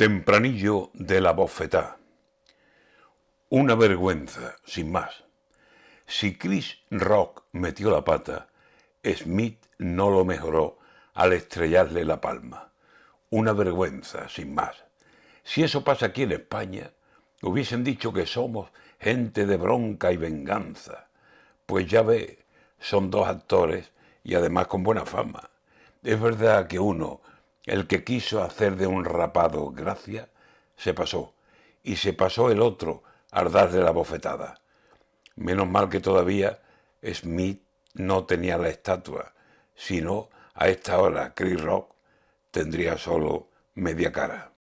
Tempranillo de la bofetá. Una vergüenza, sin más. Si Chris Rock metió la pata, Smith no lo mejoró al estrellarle la palma. Una vergüenza, sin más. Si eso pasa aquí en España, hubiesen dicho que somos gente de bronca y venganza. Pues ya ve, son dos actores y además con buena fama. Es verdad que uno el que quiso hacer de un rapado gracia, se pasó, y se pasó el otro al darle la bofetada. Menos mal que todavía Smith no tenía la estatua, sino a esta hora Chris Rock tendría solo media cara.